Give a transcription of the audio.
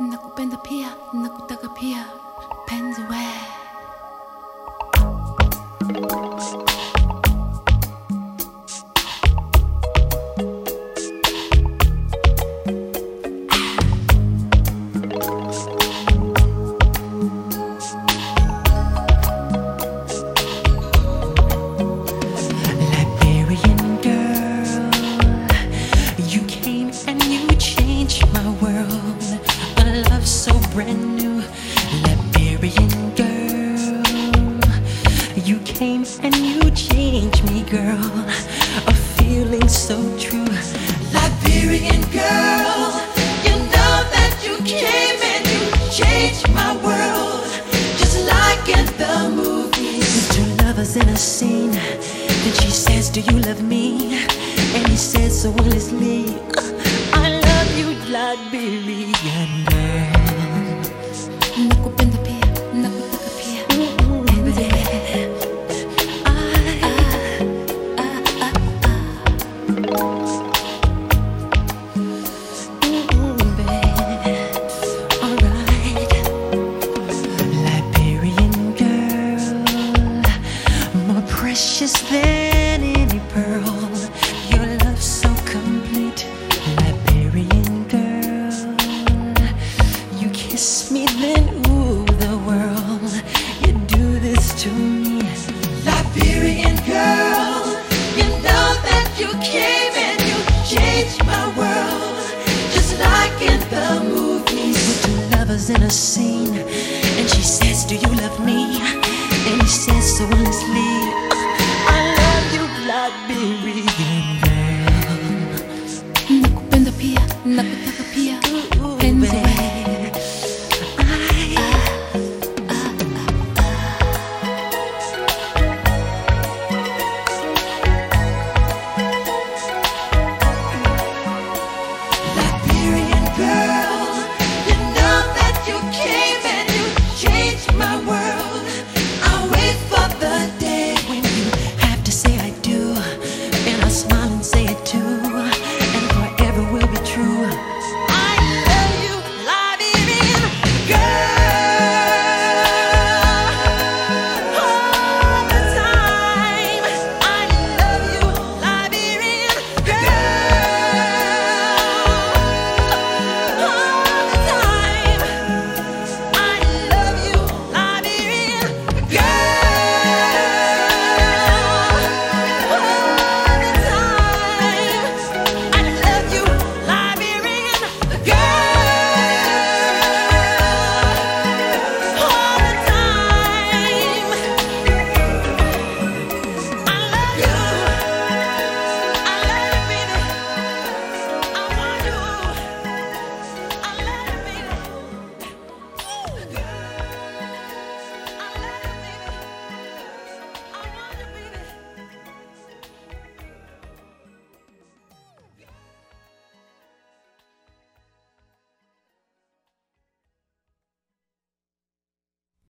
nakupenda pia nakutaka pia. Penzi we brand new. Liberian girl, you came and you changed me, girl. A feeling so true. Liberian girl, you know that you came and you changed my world. Just like in the movies. Two lovers in a scene. Then she says, Do you love me? And he says so honestly, I love you, Liberian girl. Kiss me, then ooh, the world. You do this to me, Liberian girl. You know that you came and you changed my world, just like in the movies. With two lovers in a scene, and she says, Do you love me? And he says so honestly, I love you, Liberian girl. nakupenda pia nakutaka smile and say it too.